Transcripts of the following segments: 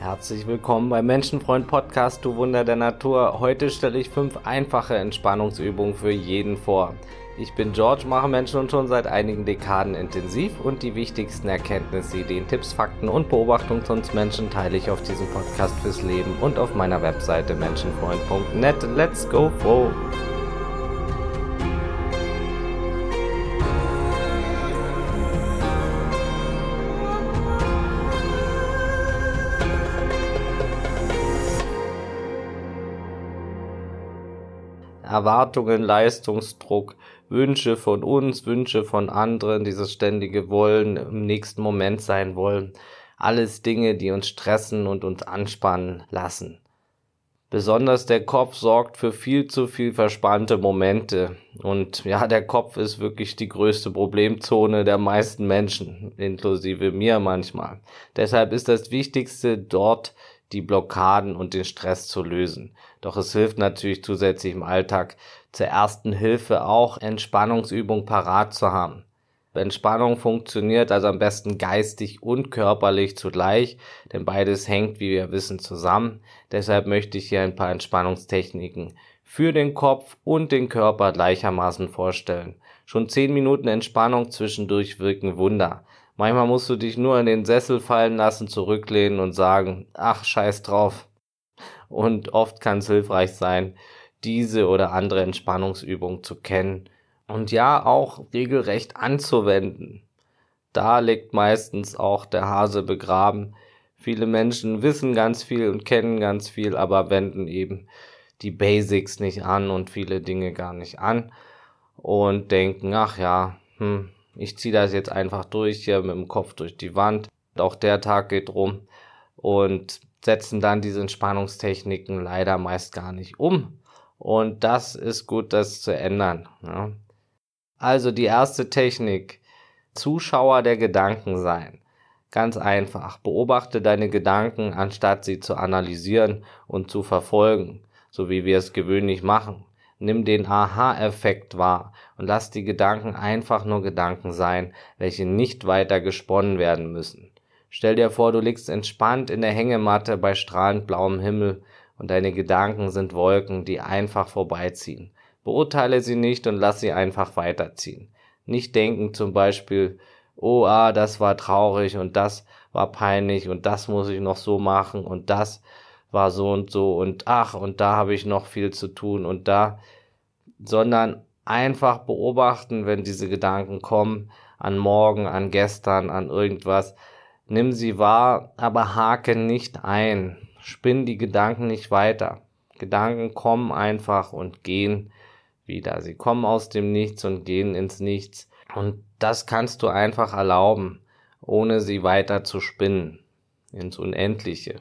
Herzlich willkommen beim Menschenfreund Podcast Du Wunder der Natur. Heute stelle ich fünf einfache Entspannungsübungen für jeden vor. Ich bin George, mache Menschen und schon seit einigen Dekaden intensiv und die wichtigsten Erkenntnisse, Ideen, Tipps, Fakten und Beobachtungen zu uns Menschen teile ich auf diesem Podcast fürs Leben und auf meiner Webseite menschenfreund.net. Let's go froh! Erwartungen, Leistungsdruck, Wünsche von uns, Wünsche von anderen, dieses ständige Wollen, im nächsten Moment sein wollen. Alles Dinge, die uns stressen und uns anspannen lassen. Besonders der Kopf sorgt für viel zu viel verspannte Momente. Und ja, der Kopf ist wirklich die größte Problemzone der meisten Menschen, inklusive mir manchmal. Deshalb ist das Wichtigste dort die Blockaden und den Stress zu lösen. Doch es hilft natürlich zusätzlich im Alltag zur ersten Hilfe auch Entspannungsübung parat zu haben. Entspannung funktioniert also am besten geistig und körperlich zugleich, denn beides hängt, wie wir wissen, zusammen. Deshalb möchte ich hier ein paar Entspannungstechniken für den Kopf und den Körper gleichermaßen vorstellen. Schon zehn Minuten Entspannung zwischendurch wirken Wunder. Manchmal musst du dich nur in den Sessel fallen lassen, zurücklehnen und sagen, ach, scheiß drauf. Und oft kann es hilfreich sein, diese oder andere Entspannungsübung zu kennen und ja auch regelrecht anzuwenden. Da liegt meistens auch der Hase begraben. Viele Menschen wissen ganz viel und kennen ganz viel, aber wenden eben die Basics nicht an und viele Dinge gar nicht an und denken, ach ja, hm, ich ziehe das jetzt einfach durch hier mit dem Kopf durch die Wand. Auch der Tag geht rum und setzen dann diese Entspannungstechniken leider meist gar nicht um. Und das ist gut, das zu ändern. Ja. Also die erste Technik, Zuschauer der Gedanken sein. Ganz einfach, beobachte deine Gedanken, anstatt sie zu analysieren und zu verfolgen, so wie wir es gewöhnlich machen. Nimm den Aha-Effekt wahr und lass die Gedanken einfach nur Gedanken sein, welche nicht weiter gesponnen werden müssen. Stell dir vor, du liegst entspannt in der Hängematte bei strahlend blauem Himmel und deine Gedanken sind Wolken, die einfach vorbeiziehen. Beurteile sie nicht und lass sie einfach weiterziehen. Nicht denken zum Beispiel, oh ah, das war traurig und das war peinlich und das muss ich noch so machen und das war so und so und ach, und da habe ich noch viel zu tun und da, sondern einfach beobachten, wenn diese Gedanken kommen, an morgen, an gestern, an irgendwas. Nimm sie wahr, aber hake nicht ein. Spinn die Gedanken nicht weiter. Gedanken kommen einfach und gehen wieder. Sie kommen aus dem Nichts und gehen ins Nichts. Und das kannst du einfach erlauben, ohne sie weiter zu spinnen, ins Unendliche.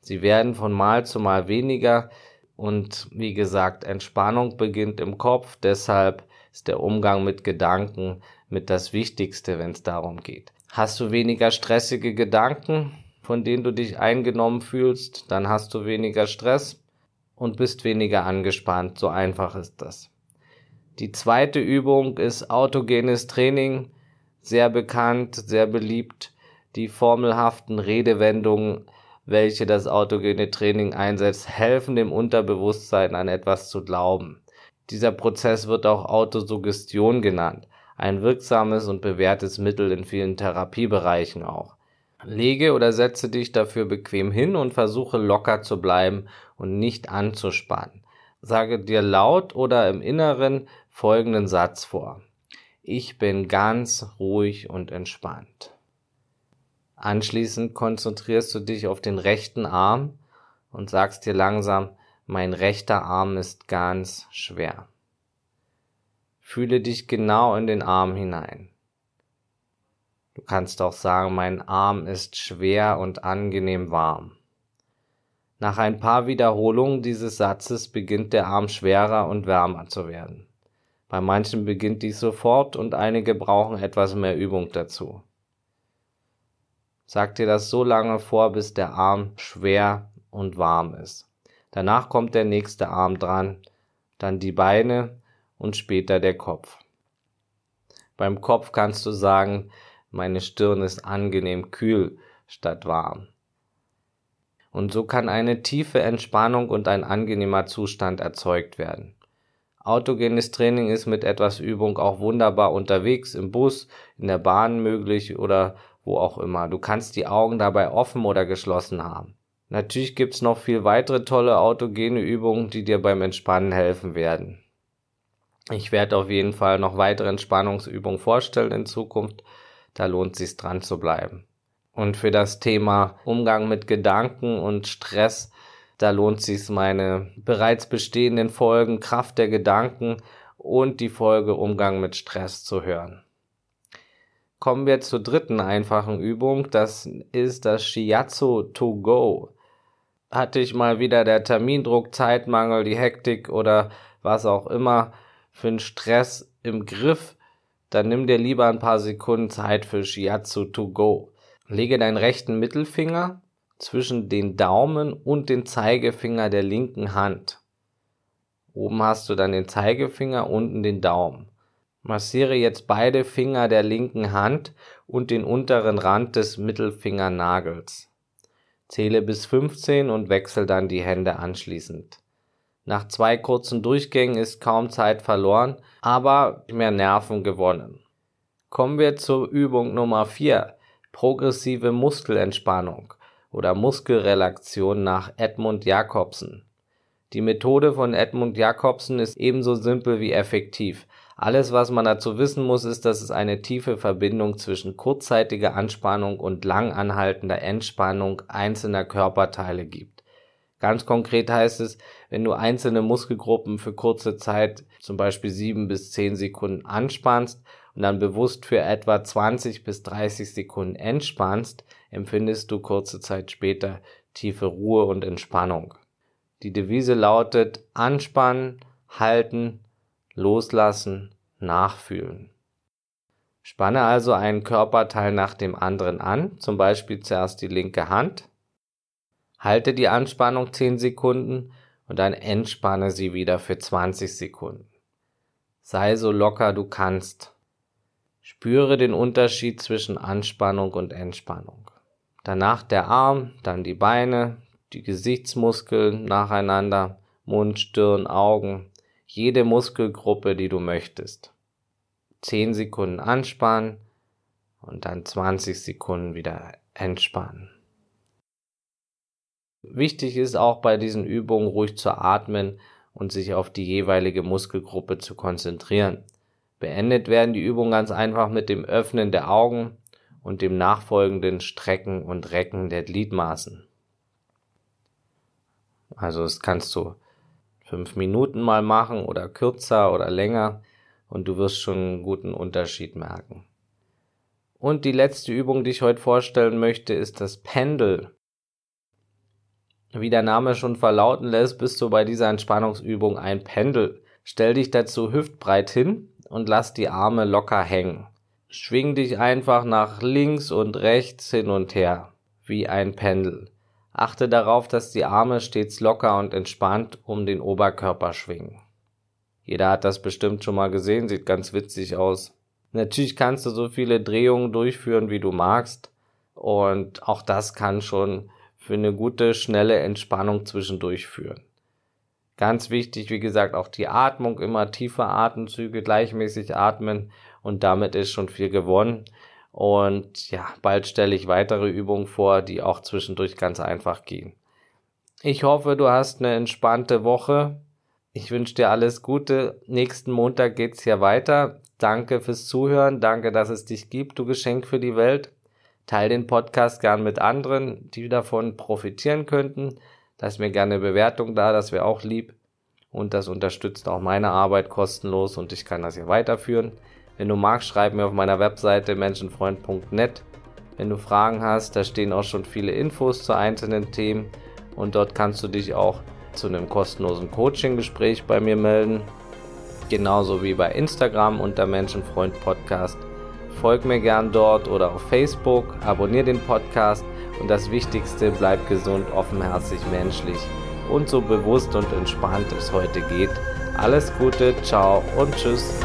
Sie werden von Mal zu Mal weniger und wie gesagt, Entspannung beginnt im Kopf, deshalb ist der Umgang mit Gedanken mit das Wichtigste, wenn es darum geht. Hast du weniger stressige Gedanken, von denen du dich eingenommen fühlst, dann hast du weniger Stress und bist weniger angespannt. So einfach ist das. Die zweite Übung ist autogenes Training, sehr bekannt, sehr beliebt. Die formelhaften Redewendungen welche das autogene Training einsetzt, helfen dem Unterbewusstsein an etwas zu glauben. Dieser Prozess wird auch Autosuggestion genannt, ein wirksames und bewährtes Mittel in vielen Therapiebereichen auch. Lege oder setze dich dafür bequem hin und versuche locker zu bleiben und nicht anzuspannen. Sage dir laut oder im Inneren folgenden Satz vor. Ich bin ganz ruhig und entspannt. Anschließend konzentrierst du dich auf den rechten Arm und sagst dir langsam, mein rechter Arm ist ganz schwer. Fühle dich genau in den Arm hinein. Du kannst auch sagen, mein Arm ist schwer und angenehm warm. Nach ein paar Wiederholungen dieses Satzes beginnt der Arm schwerer und wärmer zu werden. Bei manchen beginnt dies sofort und einige brauchen etwas mehr Übung dazu. Sag dir das so lange vor, bis der Arm schwer und warm ist. Danach kommt der nächste Arm dran, dann die Beine und später der Kopf. Beim Kopf kannst du sagen, meine Stirn ist angenehm kühl statt warm. Und so kann eine tiefe Entspannung und ein angenehmer Zustand erzeugt werden. Autogenes Training ist mit etwas Übung auch wunderbar unterwegs, im Bus, in der Bahn möglich oder wo auch immer. Du kannst die Augen dabei offen oder geschlossen haben. Natürlich gibt's noch viel weitere tolle autogene Übungen, die dir beim Entspannen helfen werden. Ich werde auf jeden Fall noch weitere Entspannungsübungen vorstellen in Zukunft. Da lohnt sich dran zu bleiben. Und für das Thema Umgang mit Gedanken und Stress, da lohnt sich meine bereits bestehenden Folgen Kraft der Gedanken und die Folge Umgang mit Stress zu hören. Kommen wir zur dritten einfachen Übung. Das ist das Shiatsu to go. Hatte ich mal wieder der Termindruck, Zeitmangel, die Hektik oder was auch immer für einen Stress im Griff, dann nimm dir lieber ein paar Sekunden Zeit für Shiatsu to go. Lege deinen rechten Mittelfinger zwischen den Daumen und den Zeigefinger der linken Hand. Oben hast du dann den Zeigefinger, unten den Daumen. Massiere jetzt beide Finger der linken Hand und den unteren Rand des Mittelfingernagels. Zähle bis 15 und wechsel dann die Hände anschließend. Nach zwei kurzen Durchgängen ist kaum Zeit verloren, aber mehr Nerven gewonnen. Kommen wir zur Übung Nummer 4, progressive Muskelentspannung oder Muskelrelaktion nach Edmund Jacobsen. Die Methode von Edmund Jacobsen ist ebenso simpel wie effektiv. Alles, was man dazu wissen muss, ist, dass es eine tiefe Verbindung zwischen kurzzeitiger Anspannung und lang anhaltender Entspannung einzelner Körperteile gibt. Ganz konkret heißt es, wenn du einzelne Muskelgruppen für kurze Zeit, zum Beispiel sieben bis zehn Sekunden anspannst und dann bewusst für etwa 20 bis 30 Sekunden entspannst, empfindest du kurze Zeit später tiefe Ruhe und Entspannung. Die Devise lautet anspannen, halten, loslassen, nachfühlen. Spanne also einen Körperteil nach dem anderen an, zum Beispiel zuerst die linke Hand, halte die Anspannung 10 Sekunden und dann entspanne sie wieder für 20 Sekunden. Sei so locker du kannst. Spüre den Unterschied zwischen Anspannung und Entspannung. Danach der Arm, dann die Beine, die Gesichtsmuskeln nacheinander, Mund, Stirn, Augen, jede Muskelgruppe, die du möchtest. 10 Sekunden anspannen und dann 20 Sekunden wieder entspannen. Wichtig ist auch bei diesen Übungen ruhig zu atmen und sich auf die jeweilige Muskelgruppe zu konzentrieren. Beendet werden die Übungen ganz einfach mit dem Öffnen der Augen und dem nachfolgenden Strecken und Recken der Gliedmaßen. Also das kannst du fünf Minuten mal machen oder kürzer oder länger und du wirst schon einen guten Unterschied merken. Und die letzte Übung, die ich heute vorstellen möchte, ist das Pendel. Wie der Name schon verlauten lässt, bist du bei dieser Entspannungsübung ein Pendel. Stell dich dazu hüftbreit hin und lass die Arme locker hängen. Schwing dich einfach nach links und rechts hin und her, wie ein Pendel. Achte darauf, dass die Arme stets locker und entspannt um den Oberkörper schwingen. Jeder hat das bestimmt schon mal gesehen, sieht ganz witzig aus. Natürlich kannst du so viele Drehungen durchführen, wie du magst. Und auch das kann schon für eine gute, schnelle Entspannung zwischendurch führen. Ganz wichtig, wie gesagt, auch die Atmung, immer tiefe Atemzüge, gleichmäßig atmen und damit ist schon viel gewonnen. Und ja, bald stelle ich weitere Übungen vor, die auch zwischendurch ganz einfach gehen. Ich hoffe, du hast eine entspannte Woche. Ich wünsche dir alles Gute. Nächsten Montag geht's hier weiter. Danke fürs Zuhören. Danke, dass es dich gibt, du Geschenk für die Welt. Teil den Podcast gern mit anderen, die davon profitieren könnten. Lass mir gerne eine Bewertung da, das wäre auch lieb. Und das unterstützt auch meine Arbeit kostenlos und ich kann das hier weiterführen. Wenn du magst, schreib mir auf meiner Webseite menschenfreund.net. Wenn du Fragen hast, da stehen auch schon viele Infos zu einzelnen Themen und dort kannst du dich auch zu einem kostenlosen Coaching-Gespräch bei mir melden. Genauso wie bei Instagram unter Menschenfreund Podcast. Folg mir gern dort oder auf Facebook, abonniere den Podcast und das Wichtigste, bleib gesund, offenherzig, menschlich und so bewusst und entspannt es heute geht. Alles Gute, ciao und tschüss.